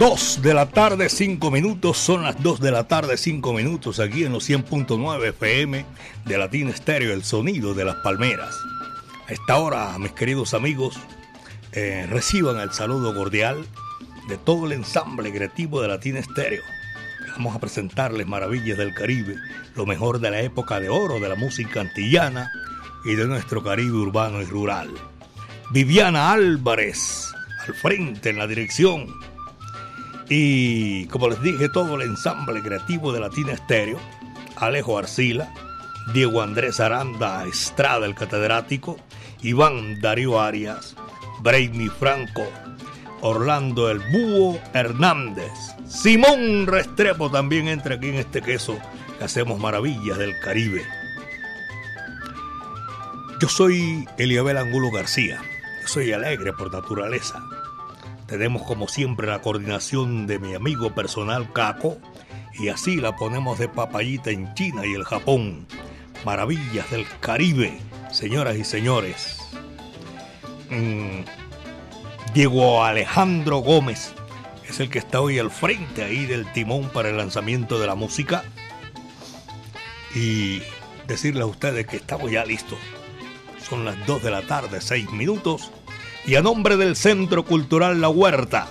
Dos de la tarde, cinco minutos, son las dos de la tarde, cinco minutos, aquí en los 100.9 FM de Latina Estéreo, el sonido de las palmeras. A esta hora, mis queridos amigos, eh, reciban el saludo cordial de todo el ensamble creativo de Latina Estéreo. Vamos a presentarles maravillas del Caribe, lo mejor de la época de oro de la música antillana y de nuestro Caribe urbano y rural. Viviana Álvarez, al frente en la dirección y como les dije, todo el ensamble creativo de Latina Estéreo, Alejo Arcila, Diego Andrés Aranda Estrada, el catedrático, Iván Darío Arias, Brainy Franco, Orlando El Búho Hernández, Simón Restrepo también entra aquí en este queso que hacemos maravillas del Caribe. Yo soy Eliabel Angulo García, soy alegre por naturaleza tenemos como siempre la coordinación de mi amigo personal Caco y así la ponemos de papayita en China y el Japón. Maravillas del Caribe, señoras y señores. Mm, Diego Alejandro Gómez es el que está hoy al frente ahí del timón para el lanzamiento de la música. Y decirles a ustedes que estamos ya listos. Son las 2 de la tarde, 6 minutos y a nombre del Centro Cultural La Huerta,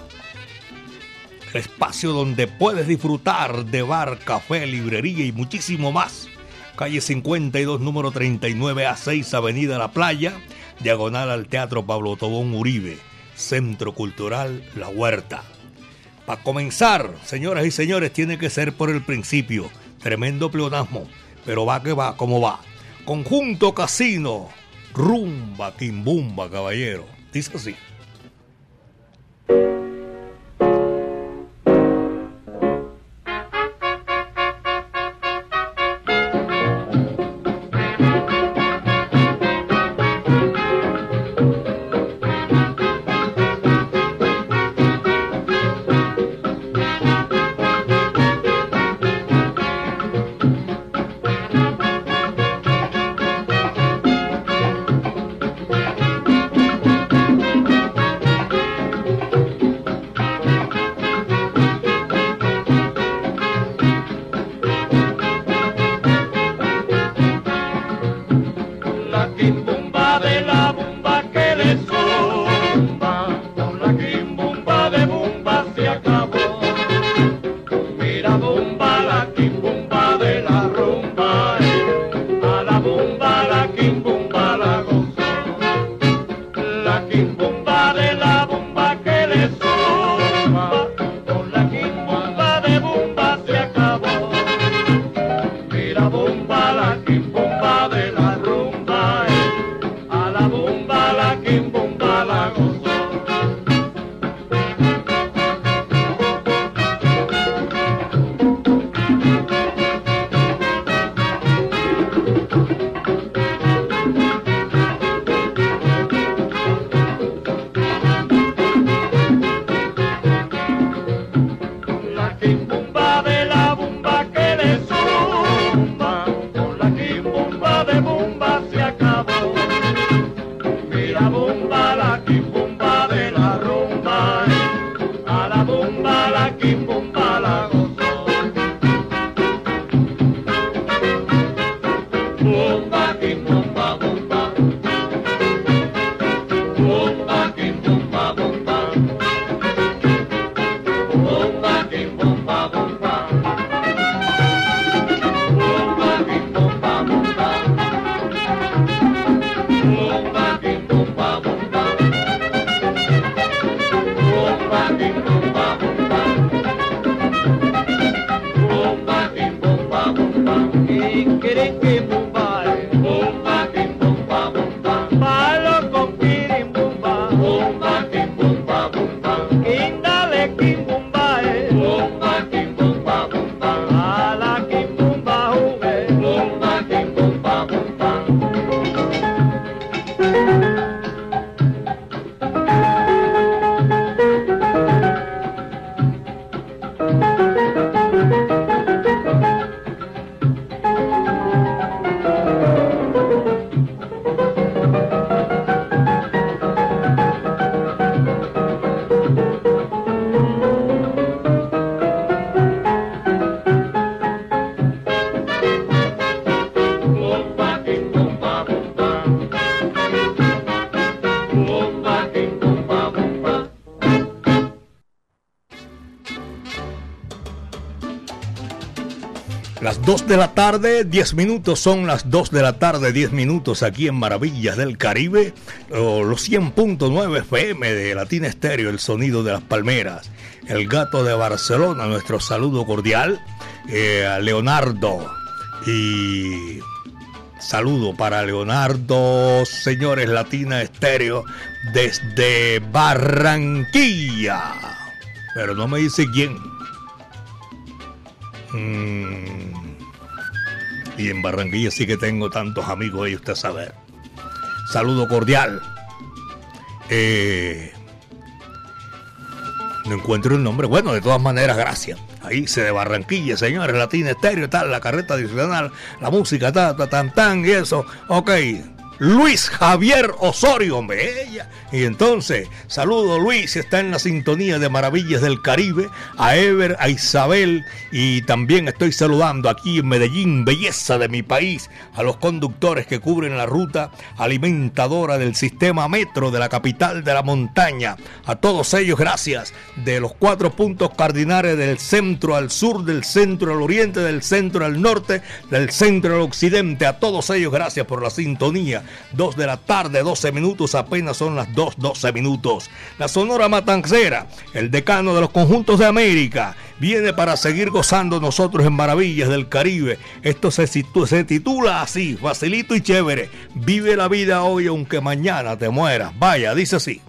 el espacio donde puedes disfrutar de bar, café, librería y muchísimo más. Calle 52, número 39 a 6, Avenida La Playa, diagonal al Teatro Pablo Tobón Uribe, Centro Cultural La Huerta. Para comenzar, señoras y señores, tiene que ser por el principio. Tremendo pleonasmo, pero va que va, como va. Conjunto Casino, rumba, quimbumba, caballero. Dice así. quem bomba. De la tarde, 10 minutos, son las 2 de la tarde, 10 minutos aquí en Maravillas del Caribe, los 100.9 FM de Latina Estéreo, el sonido de las palmeras. El gato de Barcelona, nuestro saludo cordial eh, a Leonardo. Y saludo para Leonardo, señores Latina Estéreo, desde Barranquilla. Pero no me dice quién. Mm. Y en Barranquilla sí que tengo tantos amigos ahí, usted sabe. Saludo cordial. Eh, no encuentro el nombre. Bueno, de todas maneras, gracias. Ahí se de Barranquilla, señores, Latina Estéreo, tal, la carreta adicional, la música, ta, ta, tan, tan, y eso. Ok, Luis Javier Osorio, ella. Y entonces, saludo Luis, está en la sintonía de Maravillas del Caribe, a Ever, a Isabel, y también estoy saludando aquí en Medellín, belleza de mi país, a los conductores que cubren la ruta alimentadora del sistema metro de la capital de la montaña. A todos ellos, gracias. De los cuatro puntos cardinales del centro al sur, del centro al oriente, del centro al norte, del centro al occidente, a todos ellos, gracias por la sintonía 2 de la tarde, 12 minutos, apenas son las 2, 12 minutos. La Sonora Matancera, el decano de los conjuntos de América, viene para seguir gozando nosotros en Maravillas del Caribe. Esto se, se titula así, facilito y chévere. Vive la vida hoy aunque mañana te mueras. Vaya, dice así.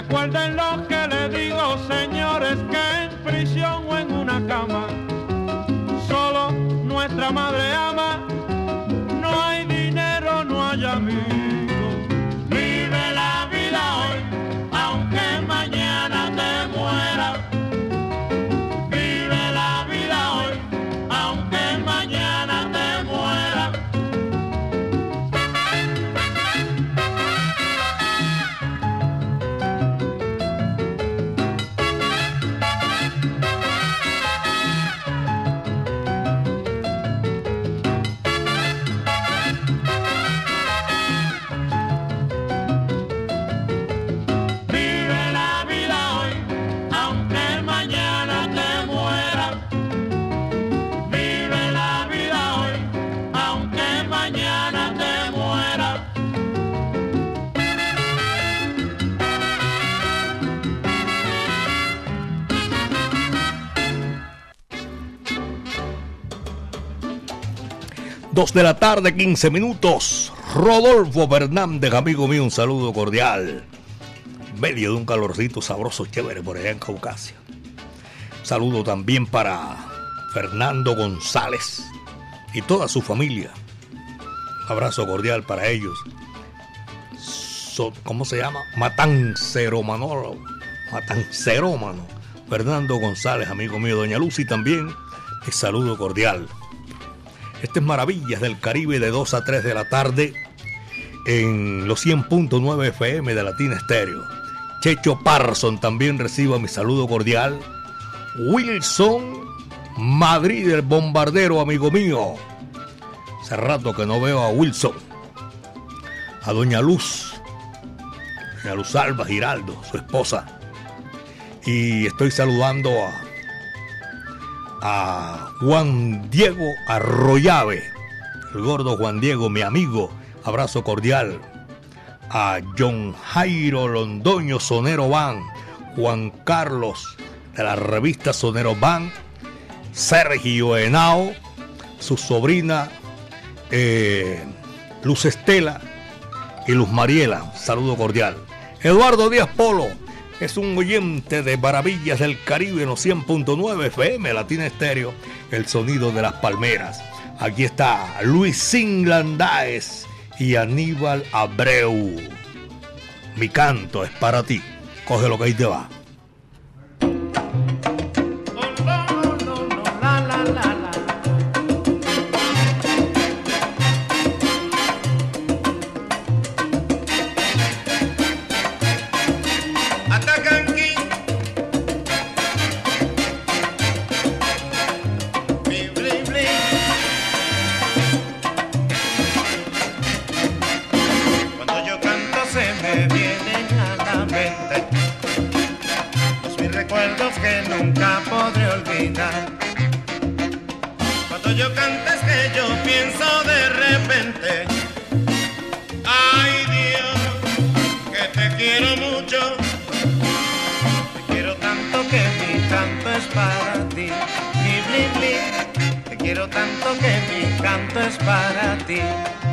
Recuerden lo que le digo, señores, que en prisión o en una cama, solo nuestra madre ama de la tarde, 15 minutos. Rodolfo Fernández, amigo mío, un saludo cordial. Medio de un calorcito sabroso, chévere por allá en Caucasia. Saludo también para Fernando González y toda su familia. Un abrazo cordial para ellos. ¿Cómo se llama? Matancerómano. Matancerómano. Fernando González, amigo mío, doña Lucy también, el saludo cordial. Este es Maravillas del Caribe de 2 a 3 de la tarde en los 100.9 FM de Latina Estéreo. Checho Parson también reciba mi saludo cordial. Wilson Madrid, el bombardero, amigo mío. Hace rato que no veo a Wilson. A Doña Luz. Doña Luz Alba Giraldo, su esposa. Y estoy saludando a, a Juan Diego Arroyave. El gordo Juan Diego, mi amigo. Abrazo cordial a John Jairo Londoño Sonero Van, Juan Carlos de la revista Sonero Van, Sergio Henao, su sobrina eh, Luz Estela y Luz Mariela. Saludo cordial. Eduardo Díaz Polo es un oyente de Maravillas del Caribe en los 100.9 FM Latina Estéreo, el sonido de las palmeras. Aquí está Luis Singlandaes y Aníbal Abreu. Mi canto es para ti. Coge lo que ahí te va. es para ti.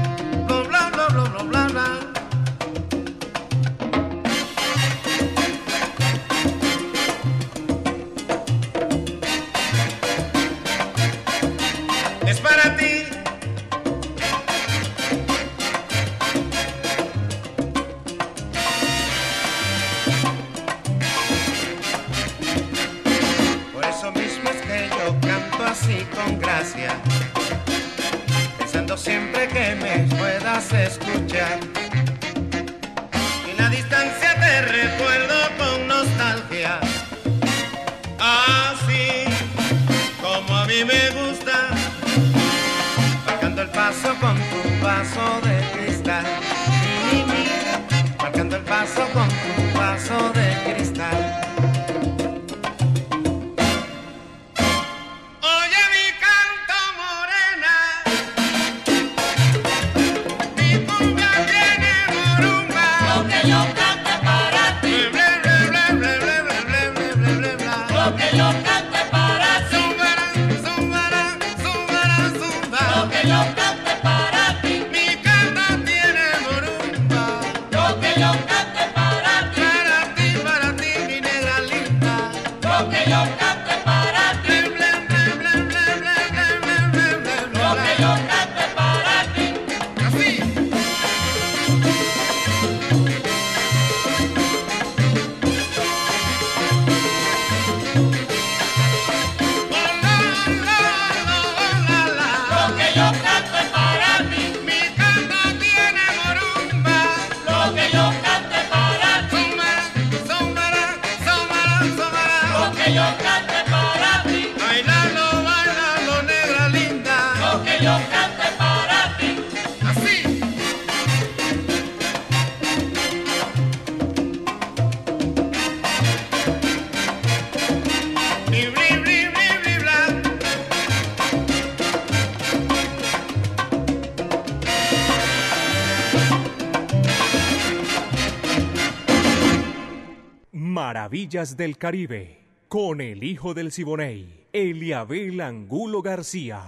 Del Caribe, con el hijo del Siboney, Eliabel Angulo García.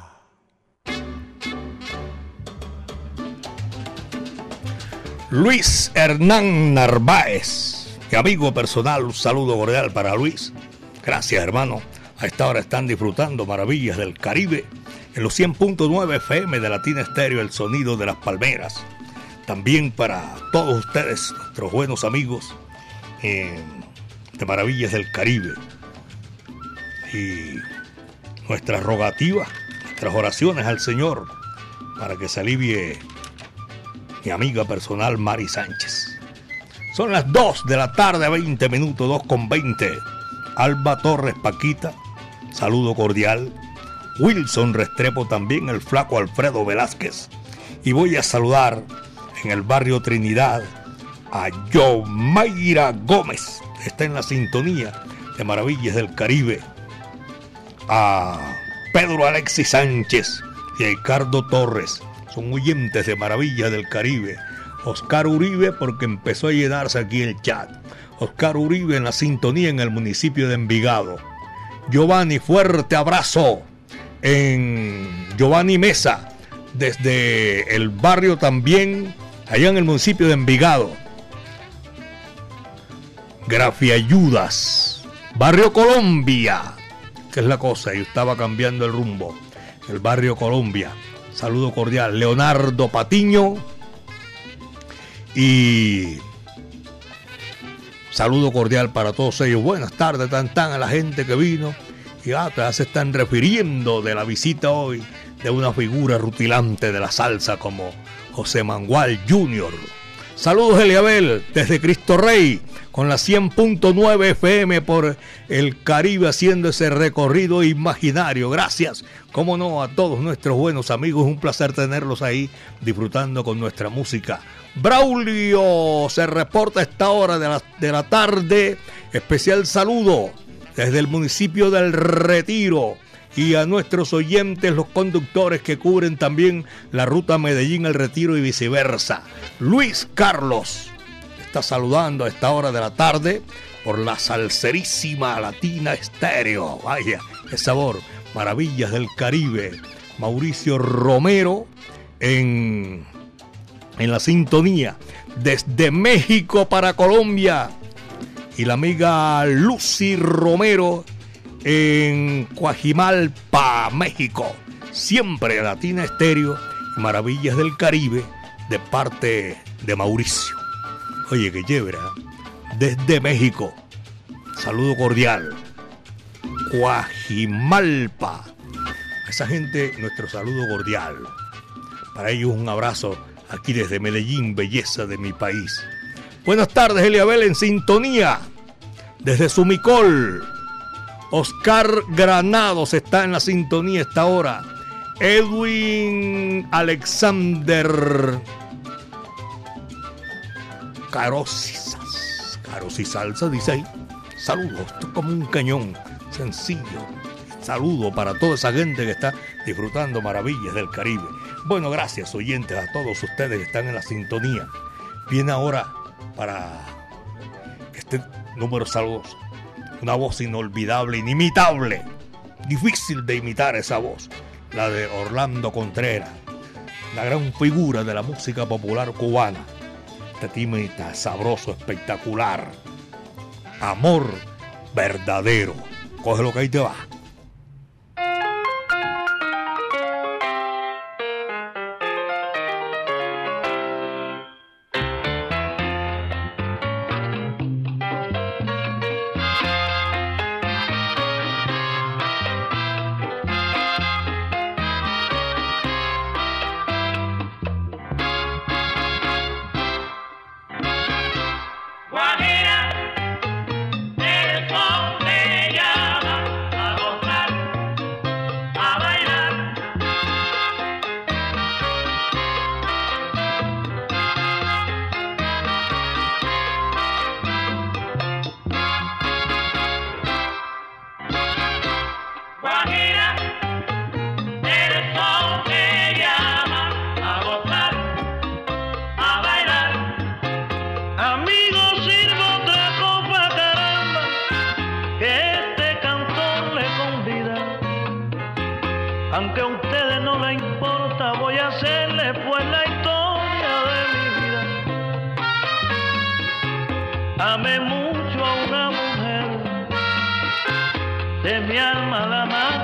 Luis Hernán Narváez, mi amigo personal, un saludo cordial para Luis. Gracias, hermano. A esta hora están disfrutando maravillas del Caribe en los 100.9 FM de Latina Estéreo, el sonido de las palmeras. También para todos ustedes, nuestros buenos amigos, de Maravillas del Caribe. y nuestras rogativas, nuestras oraciones al Señor para que se alivie mi amiga personal Mari Sánchez. Son las 2 de la tarde, 20 minutos, 2 con 20. Alba Torres Paquita, saludo cordial. Wilson Restrepo también, el flaco Alfredo Velázquez. Y voy a saludar en el barrio Trinidad a Yomaira Gómez, está en la sintonía de Maravillas del Caribe. A Pedro Alexis Sánchez y Ricardo Torres, son oyentes de Maravillas del Caribe. Oscar Uribe, porque empezó a llenarse aquí el chat. Oscar Uribe en la sintonía en el municipio de Envigado. Giovanni, fuerte abrazo en Giovanni Mesa, desde el barrio también, allá en el municipio de Envigado. Grafiayudas, barrio Colombia, que es la cosa, y estaba cambiando el rumbo. El barrio Colombia. Saludo cordial. Leonardo Patiño. Y saludo cordial para todos ellos. Buenas tardes, tan tan a la gente que vino. Y ah, ya se están refiriendo de la visita hoy de una figura rutilante de la salsa como José Mangual Jr. Saludos Eliabel desde Cristo Rey con la 100.9 FM por el Caribe haciendo ese recorrido imaginario. Gracias, como no, a todos nuestros buenos amigos. Un placer tenerlos ahí disfrutando con nuestra música. Braulio se reporta a esta hora de la, de la tarde. Especial saludo desde el municipio del Retiro y a nuestros oyentes, los conductores que cubren también la ruta Medellín El Retiro y viceversa. Luis Carlos está saludando a esta hora de la tarde por la salserísima latina estéreo. Vaya, qué sabor. Maravillas del Caribe. Mauricio Romero en, en la sintonía. Desde México para Colombia. Y la amiga Lucy Romero en Coajimalpa, México. Siempre Latina Estéreo Maravillas del Caribe de parte de Mauricio. Oye, que chévere. Desde México. Saludo cordial. Guajimalpa. A esa gente, nuestro saludo cordial. Para ellos un abrazo aquí desde Medellín, belleza de mi país. Buenas tardes, Eliabel, en sintonía. Desde Sumicol. Oscar Granados está en la sintonía esta hora. Edwin Alexander Carosisas. Caros y salsa, dice ahí. Saludos, esto como un cañón. Sencillo. Saludo para toda esa gente que está disfrutando maravillas del Caribe. Bueno, gracias oyentes a todos ustedes que están en la sintonía. Viene ahora para este número saludos. Una voz inolvidable, inimitable. Difícil de imitar esa voz. La de Orlando Contreras. La gran figura de la música popular cubana este sabroso, espectacular. Amor verdadero. Coge lo que ahí te va. amé mucho a una mujer, de mi alma la más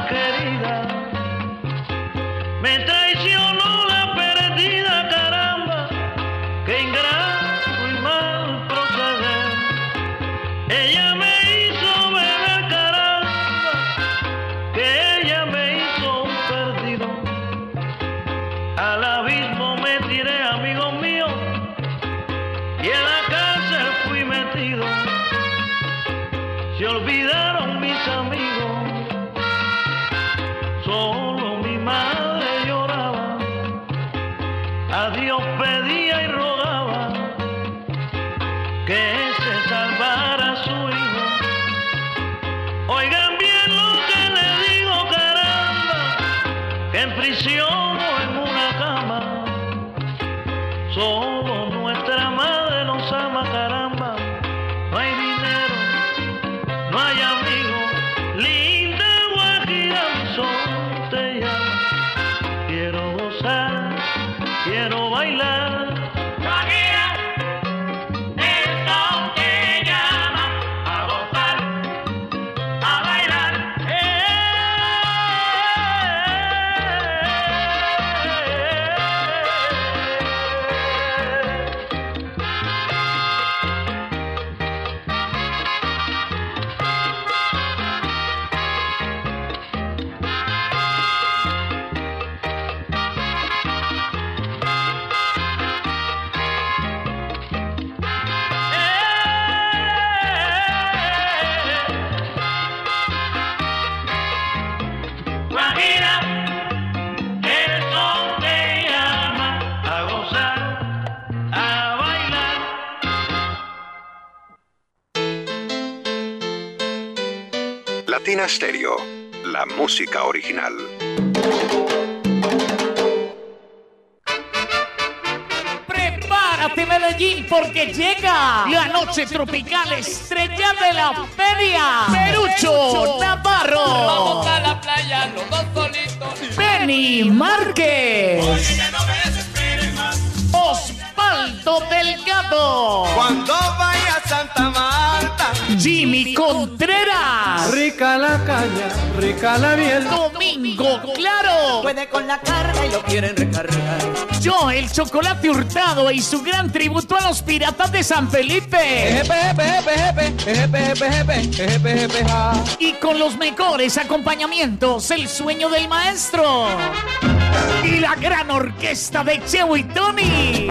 Latina Stereo, la música original. Prepárate Medellín porque llega la noche tropical estrella de la feria. Perucho Navarro. Vamos a la playa, los dos solitos. Benny Márquez. Osvaldo Delgado. Cuando vaya a Santa Marta, Jimmy Contreras. rica la caña, rica la miel. Domingo Claro. Puede con la carga y lo quieren recargar. Yo, el chocolate hurtado y su gran tributo a los piratas de San Felipe. Y con los mejores acompañamientos, el sueño del maestro. Y la gran orquesta de Cheo y Tony.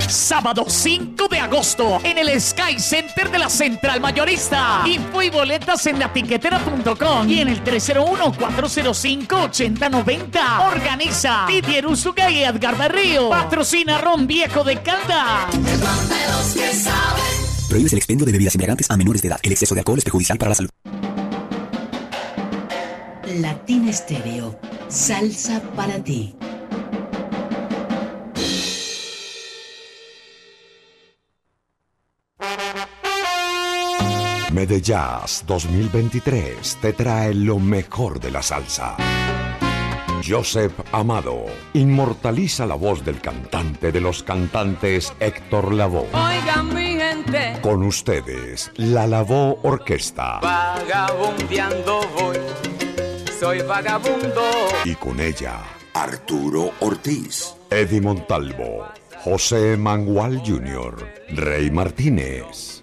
Sábado 5 de agosto en el Sky Center de la Central Mayorista. Info y boletas en latiquetera.com y en el 301-405-8090. Organiza Didier Usuga y Edgar Berrío. Patrocina Ron Viejo de Calda. Prohíbes el expendio de bebidas embriagantes a menores de edad. El exceso de alcohol es perjudicial para la salud. Latina Estéreo. Salsa para ti. Medellas 2023 te trae lo mejor de la salsa. Joseph Amado inmortaliza la voz del cantante de los cantantes Héctor Lavoe. Oigan mi gente, Con ustedes, la Lavoe Orquesta. vagabundeando voy, soy vagabundo. Y con ella, Arturo Ortiz, Eddie Montalvo, José Mangual Jr., Rey Martínez,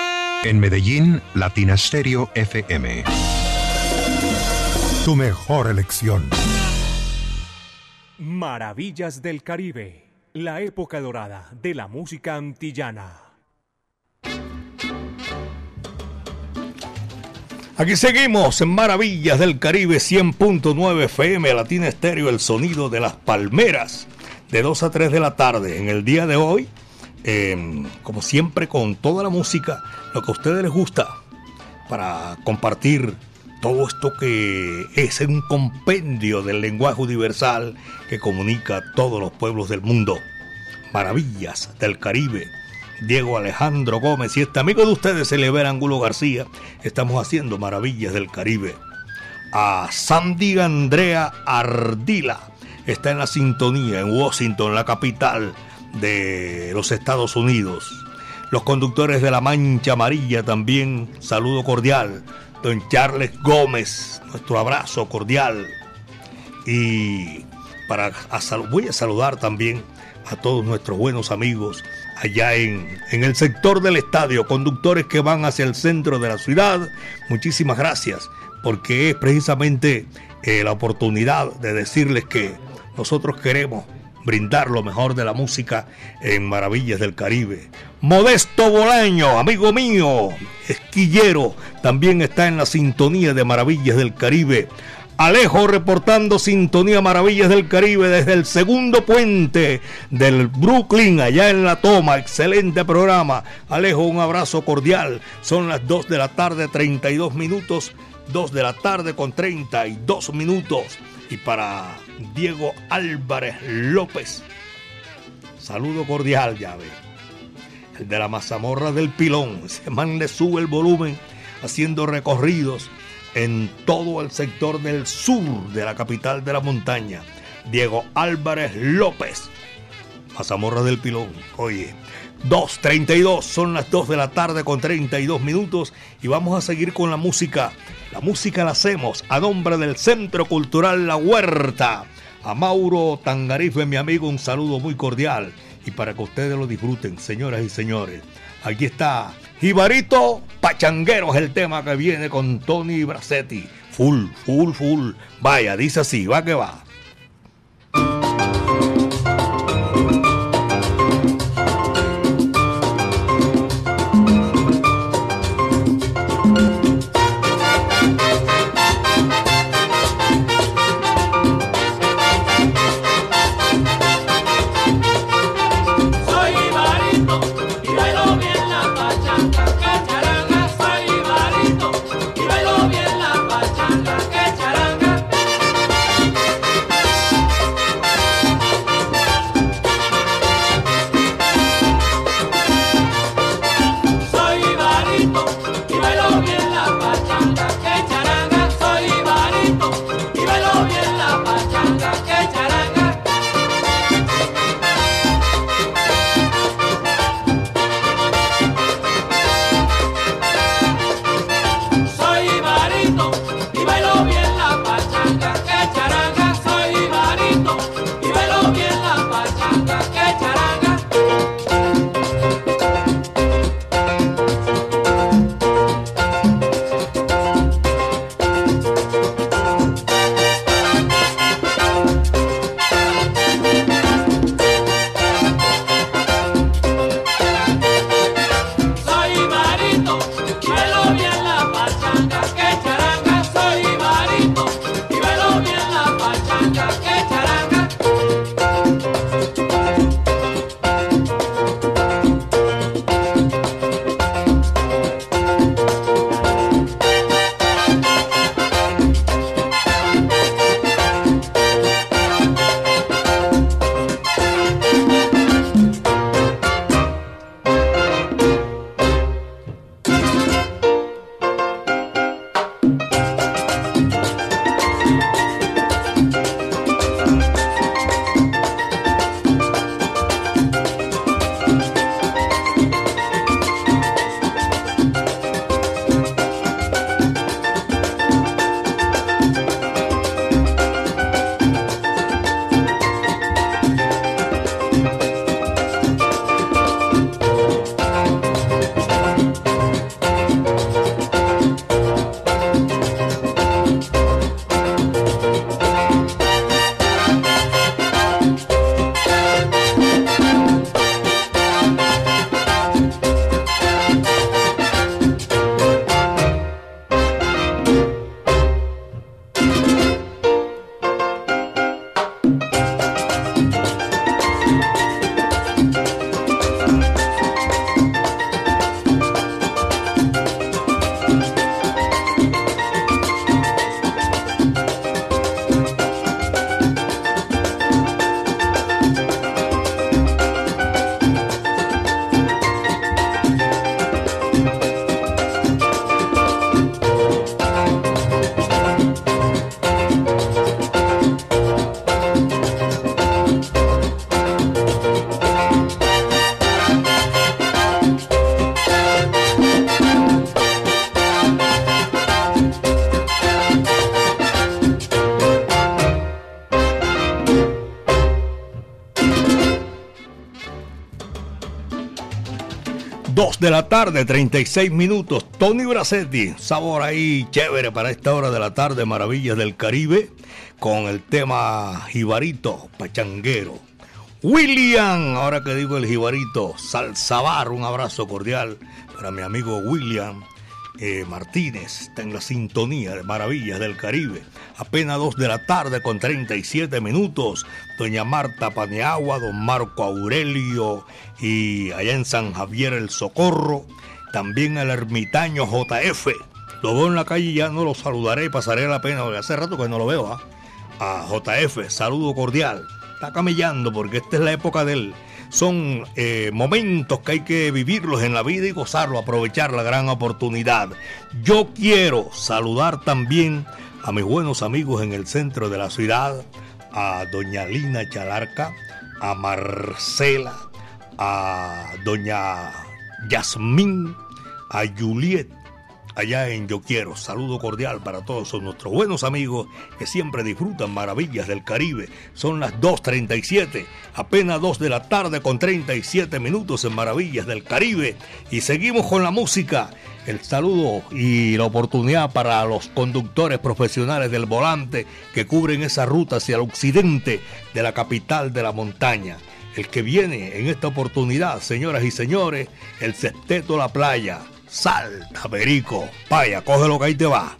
En Medellín, Latina Stereo FM. Tu mejor elección. Maravillas del Caribe, la época dorada de la música antillana. Aquí seguimos en Maravillas del Caribe 100.9 FM, Latina Estéreo, el sonido de las palmeras, de 2 a 3 de la tarde. En el día de hoy, eh, como siempre, con toda la música, lo que a ustedes les gusta, para compartir todo esto que es un compendio del lenguaje universal que comunica a todos los pueblos del mundo. Maravillas del Caribe, Diego Alejandro Gómez y este amigo de ustedes, Elever Angulo García, estamos haciendo maravillas del Caribe. A Sandy Andrea Ardila está en la sintonía en Washington, la capital de los Estados Unidos. Los conductores de la Mancha Amarilla también, saludo cordial. Don Charles Gómez, nuestro abrazo cordial. Y para voy a saludar también a todos nuestros buenos amigos allá en, en, el sector del estadio, conductores que van hacia el centro de la ciudad. Muchísimas gracias, porque es precisamente eh, la oportunidad de decirles que nosotros queremos brindar lo mejor de la música en Maravillas del Caribe. Modesto Bolaño, amigo mío, esquillero, también está en la sintonía de Maravillas del Caribe. Alejo reportando Sintonía Maravillas del Caribe desde el segundo puente del Brooklyn, allá en la toma. Excelente programa. Alejo, un abrazo cordial. Son las 2 de la tarde, 32 minutos. 2 de la tarde con 32 minutos. Y para Diego Álvarez López, saludo cordial, ya ve. El de la mazamorra del pilón. Ese man le sube el volumen haciendo recorridos en todo el sector del sur de la capital de la montaña. Diego Álvarez López. Mazamorra del Pilón. Oye, 2.32, son las 2 de la tarde con 32 minutos y vamos a seguir con la música. La música la hacemos a nombre del Centro Cultural La Huerta. A Mauro Tangarife, mi amigo, un saludo muy cordial y para que ustedes lo disfruten, señoras y señores. Aquí está Jibarito Pachanguero, es el tema que viene con Tony Bracetti. Full, full, full. Vaya, dice así, va que va. De la tarde, 36 minutos. Tony Bracetti, sabor ahí chévere para esta hora de la tarde, Maravillas del Caribe, con el tema Jibarito Pachanguero. William, ahora que digo el Jibarito, Salsabar, un abrazo cordial para mi amigo William eh, Martínez, está en la sintonía de Maravillas del Caribe. Apenas 2 de la tarde con 37 minutos. Doña Marta Paneagua, don Marco Aurelio y allá en San Javier el Socorro. También el ermitaño JF. Lo veo en la calle y ya no lo saludaré, pasaré la pena, porque hace rato que no lo veo. ¿ah? A JF, saludo cordial. Está camellando porque esta es la época del son eh, momentos que hay que vivirlos en la vida y gozarlo, aprovechar la gran oportunidad. Yo quiero saludar también a mis buenos amigos en el centro de la ciudad, a doña Lina Chalarca, a Marcela, a doña Yasmín, a Juliet, allá en Yo Quiero. Saludo cordial para todos nuestros buenos amigos que siempre disfrutan maravillas del Caribe. Son las 2.37, apenas 2 de la tarde con 37 minutos en Maravillas del Caribe. Y seguimos con la música. El saludo y la oportunidad para los conductores profesionales del volante que cubren esa ruta hacia el occidente de la capital de la montaña. El que viene en esta oportunidad, señoras y señores, el Sexteto La Playa Salta, perico. Vaya, coge lo que ahí te va.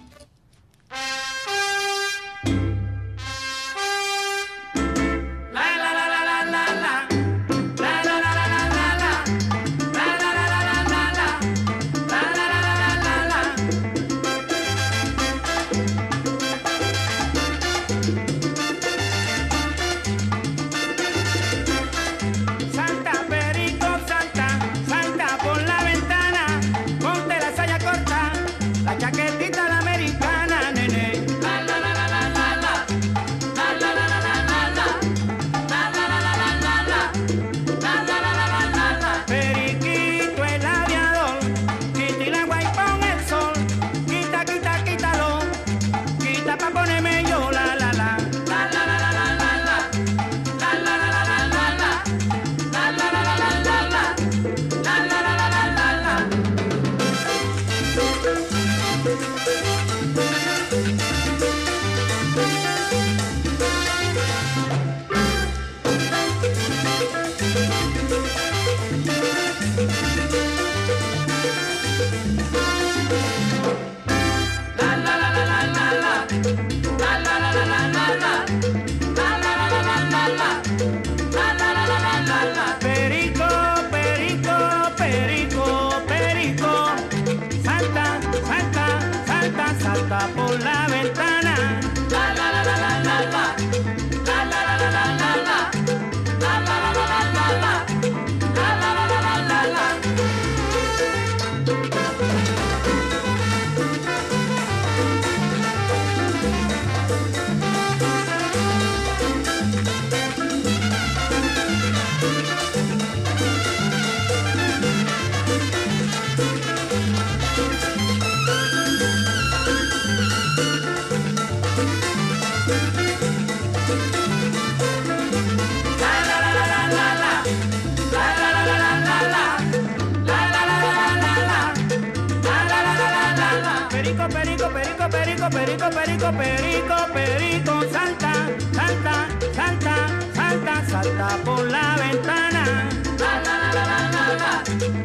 perico, perico, perico, perico, salta, salta, salta, salta, salta por la ventana. La,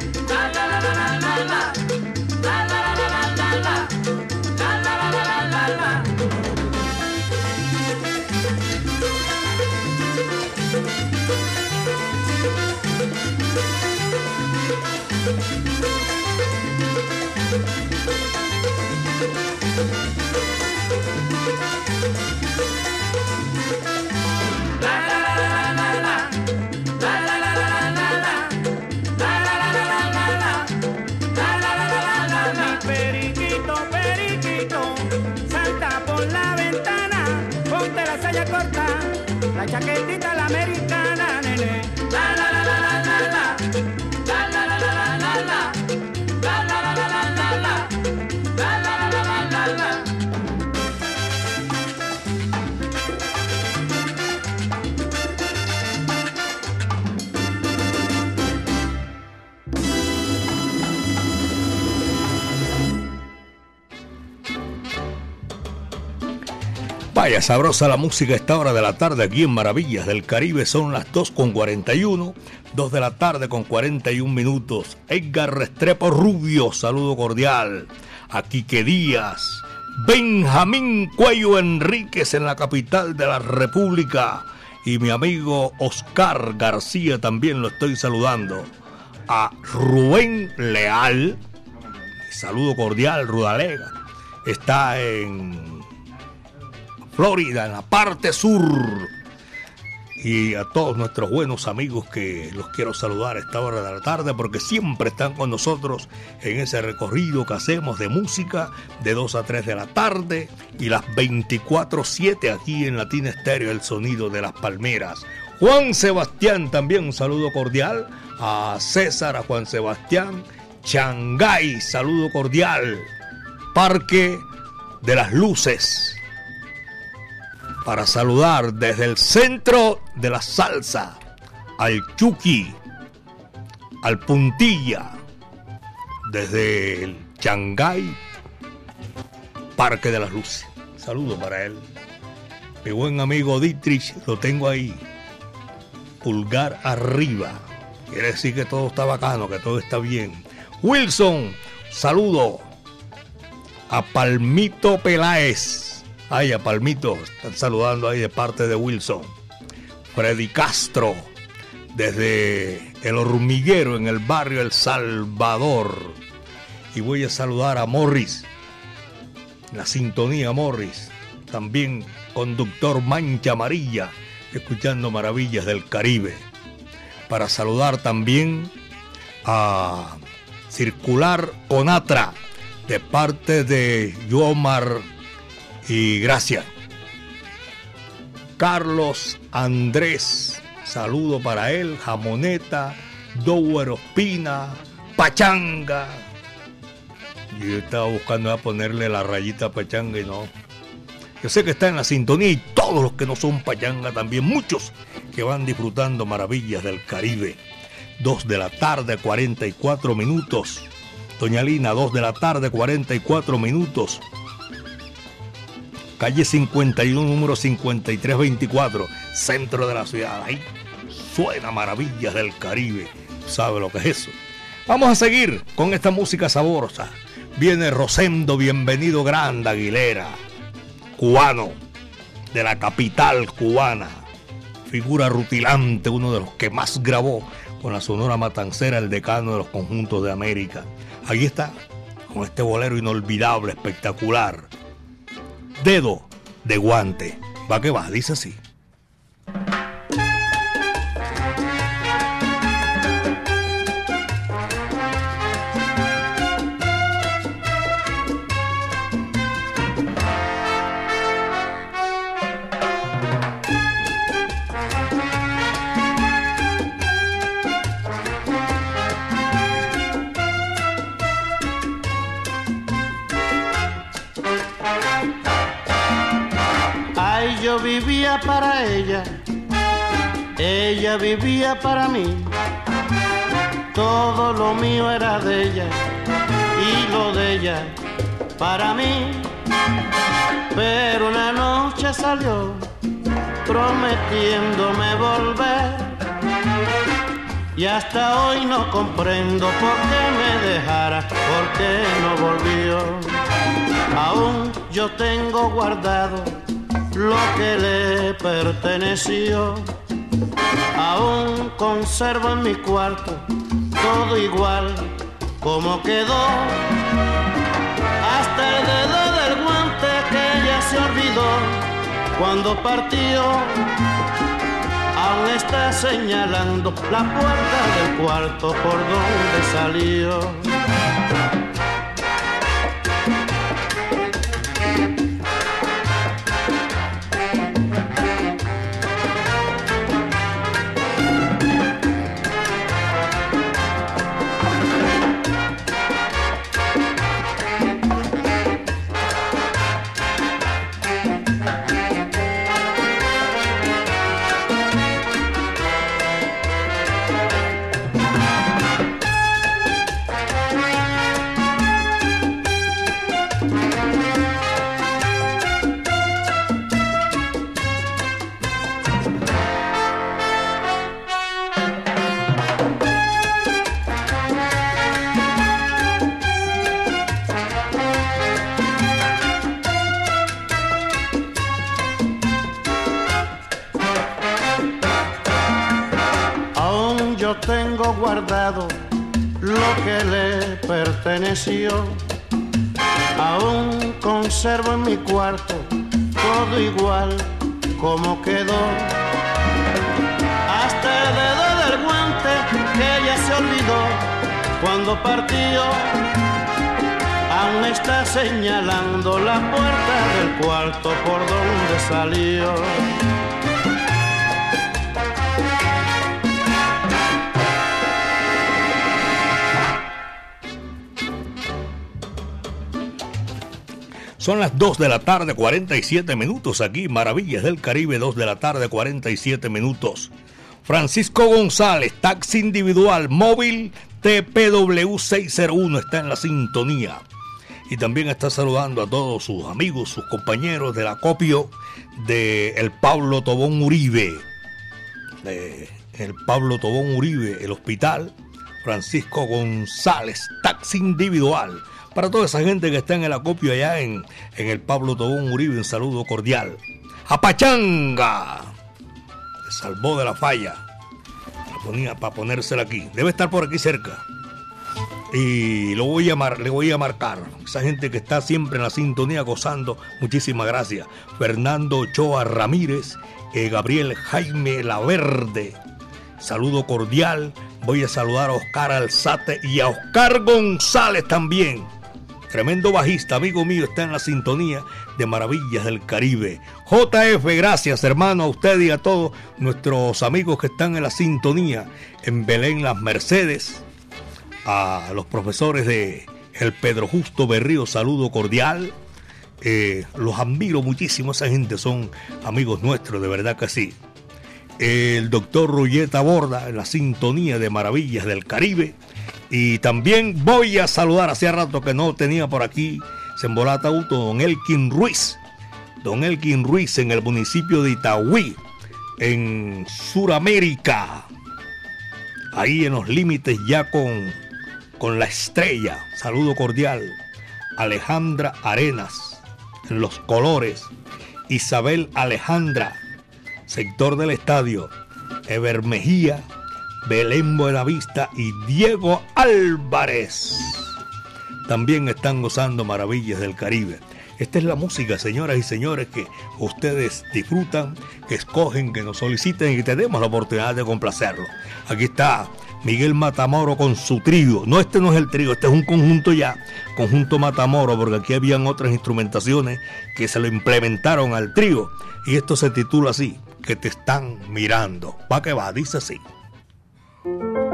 chaquetita la mesa. Vaya, sabrosa la música a esta hora de la tarde aquí en Maravillas del Caribe. Son las 2 con 41, 2 de la tarde con 41 minutos. Edgar Restrepo Rubio, saludo cordial. A Quique Díaz, Benjamín Cuello Enríquez en la capital de la República. Y mi amigo Oscar García también lo estoy saludando. A Rubén Leal, saludo cordial, Rudalega. Está en Florida, en la parte sur. Y a todos nuestros buenos amigos que los quiero saludar a esta hora de la tarde porque siempre están con nosotros en ese recorrido que hacemos de música de 2 a 3 de la tarde y las 24-7 aquí en Latina Estéreo, el sonido de las palmeras. Juan Sebastián, también un saludo cordial. A César, a Juan Sebastián. Changay, saludo cordial. Parque de las Luces para saludar desde el centro de la salsa al Chucky, al Puntilla, desde el Changay, Parque de las Luces. Saludo para él. Mi buen amigo Dietrich, lo tengo ahí. Pulgar arriba. Quiere decir que todo está bacano, que todo está bien. Wilson, saludo a Palmito Peláez Ay, a Palmito, están saludando ahí de parte de Wilson. Freddy Castro, desde el hormiguero en el barrio El Salvador. Y voy a saludar a Morris, la sintonía Morris, también conductor Mancha Amarilla, escuchando Maravillas del Caribe. Para saludar también a Circular Conatra, de parte de Yomar y gracias. Carlos Andrés, saludo para él, Jamoneta, Dower Ospina, Pachanga. Yo estaba buscando a ponerle la rayita Pachanga y no. Yo sé que está en la sintonía y todos los que no son Pachanga también, muchos que van disfrutando maravillas del Caribe. Dos de la tarde, 44 minutos. Doña Lina, dos de la tarde, 44 minutos calle 51, número 5324, centro de la ciudad. Ahí suena Maravillas del Caribe. ¿Sabe lo que es eso? Vamos a seguir con esta música saborosa. Viene Rosendo, bienvenido Grande Aguilera, cubano, de la capital cubana. Figura rutilante, uno de los que más grabó con la Sonora Matancera, el decano de los conjuntos de América. Ahí está, con este bolero inolvidable, espectacular dedo de guante. Va que va, dice así. Para ella, ella vivía para mí. Todo lo mío era de ella y lo de ella para mí. Pero una noche salió prometiéndome volver. Y hasta hoy no comprendo por qué me dejara, por qué no volvió. Aún yo tengo guardado lo que le perteneció. Aún conservo en mi cuarto todo igual como quedó. Hasta el dedo del guante que ella se olvidó cuando partió. Aún está señalando la puerta del cuarto por donde salió. Aún conservo en mi cuarto todo igual como quedó. Hasta el dedo del guante que ella se olvidó cuando partió. Aún está señalando la puerta del cuarto por donde salió. Son las 2 de la tarde, 47 minutos aquí, Maravillas del Caribe, 2 de la tarde, 47 minutos. Francisco González, taxi individual móvil TPW 601 está en la sintonía. Y también está saludando a todos sus amigos, sus compañeros del acopio de el Pablo Tobón Uribe. De el Pablo Tobón Uribe, el hospital. Francisco González, taxi individual para toda esa gente que está en el acopio allá en, en el Pablo Tobón Uribe, un saludo cordial. A Pachanga, se salvó de la falla. La ponía para ponérsela aquí. Debe estar por aquí cerca. Y lo voy a le voy a marcar. Esa gente que está siempre en la sintonía gozando. Muchísimas gracias. Fernando Ochoa Ramírez, eh, Gabriel Jaime Laverde. Saludo cordial. Voy a saludar a Oscar Alzate y a Oscar González también. Tremendo bajista, amigo mío, está en la sintonía de Maravillas del Caribe. JF, gracias hermano a usted y a todos nuestros amigos que están en la sintonía en Belén Las Mercedes, a los profesores de el Pedro Justo Berrío, saludo cordial. Eh, los admiro muchísimo, esa gente son amigos nuestros, de verdad que sí. El doctor Rulleta Borda en la sintonía de Maravillas del Caribe. Y también voy a saludar, hace rato que no tenía por aquí Sembolata Auto, don Elkin Ruiz. Don Elkin Ruiz en el municipio de Itagüí, en Suramérica. Ahí en los límites ya con, con la estrella. Saludo cordial. Alejandra Arenas, en los colores. Isabel Alejandra, sector del estadio. Eber Mejía, Belén Buenavista y Diego Álvarez. También están gozando maravillas del Caribe. Esta es la música, señoras y señores, que ustedes disfrutan, que escogen, que nos soliciten y tenemos la oportunidad de complacerlo. Aquí está Miguel Matamoro con su trío. No, este no es el trío, este es un conjunto ya, conjunto Matamoro, porque aquí habían otras instrumentaciones que se lo implementaron al trío. Y esto se titula así, que te están mirando. Va que va, dice así. Pero bailan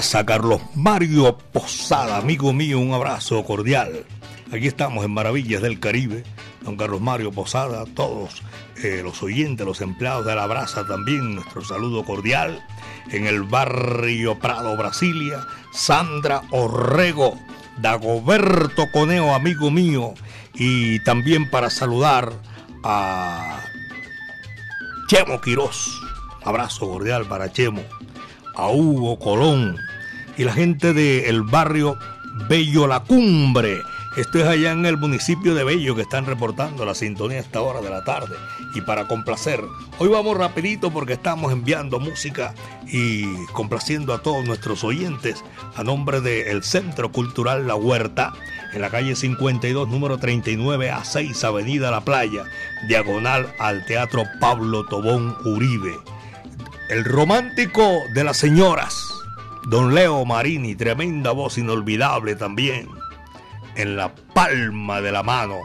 Alabraza, Carlos Mario Posada, amigo mío, un abrazo cordial. Aquí estamos en Maravillas del Caribe, don Carlos Mario Posada, todos eh, los oyentes, los empleados de Alabraza también, nuestro saludo cordial. En el barrio Prado, Brasilia, Sandra Orrego, Dagoberto Coneo, amigo mío, y también para saludar a Chemo Quirós. Abrazo cordial para Chemo, a Hugo Colón y la gente del barrio Bello La Cumbre. Esto es allá en el municipio de Bello que están reportando la sintonía a esta hora de la tarde. Y para complacer, hoy vamos rapidito porque estamos enviando música y complaciendo a todos nuestros oyentes a nombre del Centro Cultural La Huerta en la calle 52, número 39 a 6, Avenida La Playa, diagonal al Teatro Pablo Tobón Uribe. El romántico de las señoras, don Leo Marini, tremenda voz inolvidable también. En la palma de la mano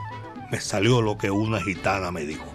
me salió lo que una gitana me dijo.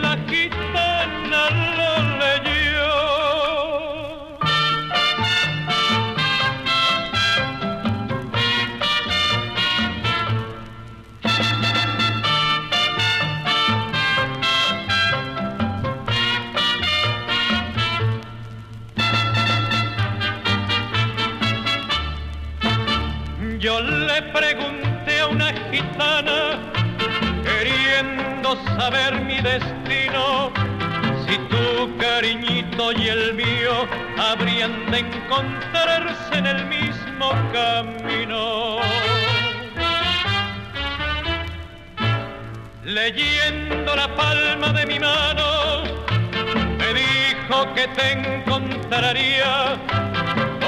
Queriendo saber mi destino, si tu cariñito y el mío habrían de encontrarse en el mismo camino. Leyendo la palma de mi mano, me dijo que te encontraría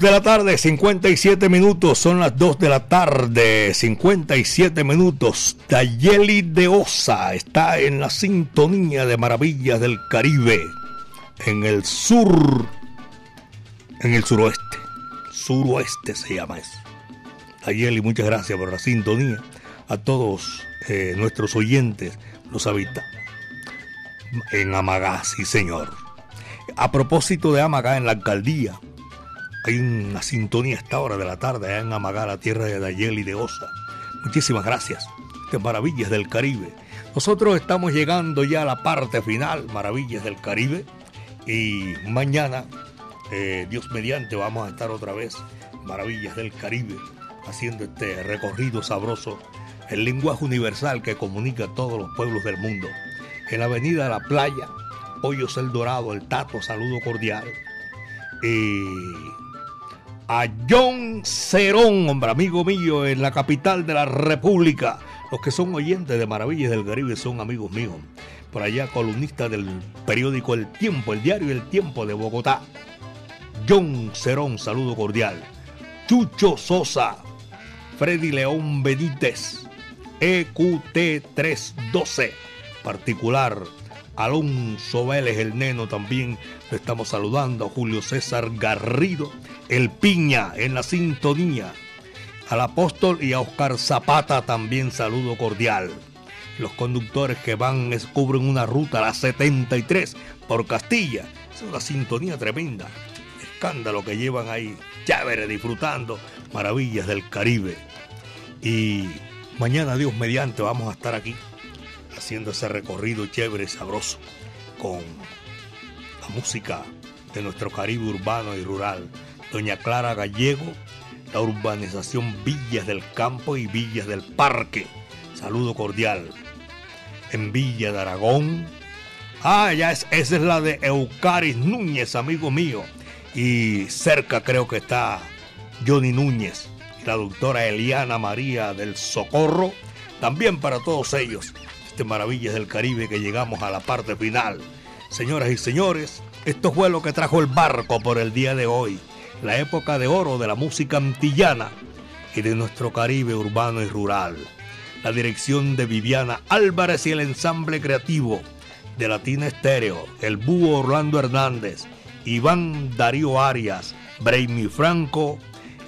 de la tarde, 57 minutos. Son las 2 de la tarde, 57 minutos. Tayeli de Osa está en la sintonía de Maravillas del Caribe. En el sur. En el suroeste. Suroeste se llama eso. Tayeli, muchas gracias por la sintonía. A todos eh, nuestros oyentes, los habita. En Amagá, sí, señor. A propósito de Amagá, en la alcaldía hay una sintonía a esta hora de la tarde allá en Amagá, la tierra de Dayel y de Osa. Muchísimas gracias. Maravillas del Caribe. Nosotros estamos llegando ya a la parte final, Maravillas del Caribe. Y mañana, eh, Dios mediante, vamos a estar otra vez, Maravillas del Caribe, haciendo este recorrido sabroso, el lenguaje universal que comunica a todos los pueblos del mundo. En la avenida la playa, Hoyos El Dorado, el Tato, saludo cordial. A John Cerón, hombre amigo mío, en la capital de la República. Los que son oyentes de Maravillas del Caribe son amigos míos. Por allá, columnista del periódico El Tiempo, el diario El Tiempo de Bogotá. John Cerón, saludo cordial. Chucho Sosa, Freddy León Benítez, EQT312, particular. Alonso Vélez, el neno, también le estamos saludando. Julio César Garrido, el Piña en la sintonía. Al apóstol y a Oscar Zapata también saludo cordial. Los conductores que van descubren una ruta, la 73, por Castilla. Es una sintonía tremenda. Escándalo que llevan ahí, chévere, disfrutando maravillas del Caribe. Y mañana, Dios mediante, vamos a estar aquí haciendo ese recorrido chévere, sabroso, con la música de nuestro Caribe urbano y rural. Doña Clara Gallego, la urbanización Villas del Campo y Villas del Parque. Saludo cordial. En Villa de Aragón. Ah, ya es, esa es la de Eucaris Núñez, amigo mío. Y cerca creo que está Johnny Núñez y la doctora Eliana María del Socorro. También para todos ellos, este Maravillas del Caribe que llegamos a la parte final. Señoras y señores, esto fue lo que trajo el barco por el día de hoy la época de oro de la música antillana y de nuestro Caribe urbano y rural. La dirección de Viviana Álvarez y el ensamble creativo de Latina Estéreo, el búho Orlando Hernández, Iván Darío Arias, Braimi Franco,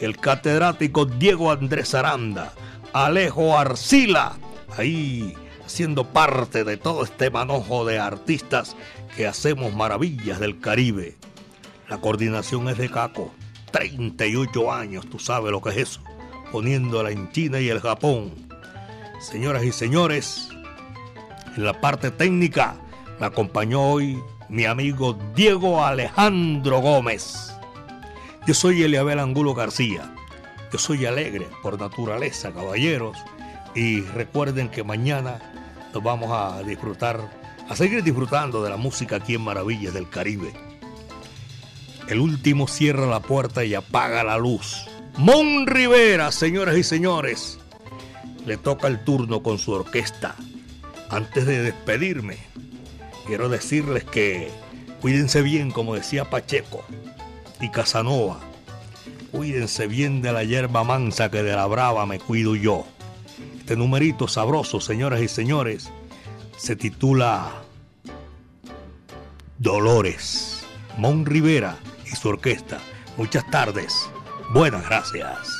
el catedrático Diego Andrés Aranda, Alejo Arcila, ahí siendo parte de todo este manojo de artistas que hacemos maravillas del Caribe. La coordinación es de Caco. 38 años, tú sabes lo que es eso. Poniéndola en China y el Japón. Señoras y señores, en la parte técnica me acompañó hoy mi amigo Diego Alejandro Gómez. Yo soy Eliabel Angulo García. Yo soy alegre por naturaleza, caballeros. Y recuerden que mañana nos vamos a disfrutar, a seguir disfrutando de la música aquí en Maravillas del Caribe. El último cierra la puerta y apaga la luz. Mon Rivera, señoras y señores, le toca el turno con su orquesta. Antes de despedirme, quiero decirles que cuídense bien, como decía Pacheco y Casanova. Cuídense bien de la hierba mansa que de la brava me cuido yo. Este numerito sabroso, señoras y señores, se titula Dolores. Mon Rivera y su orquesta. Muchas tardes. Buenas gracias.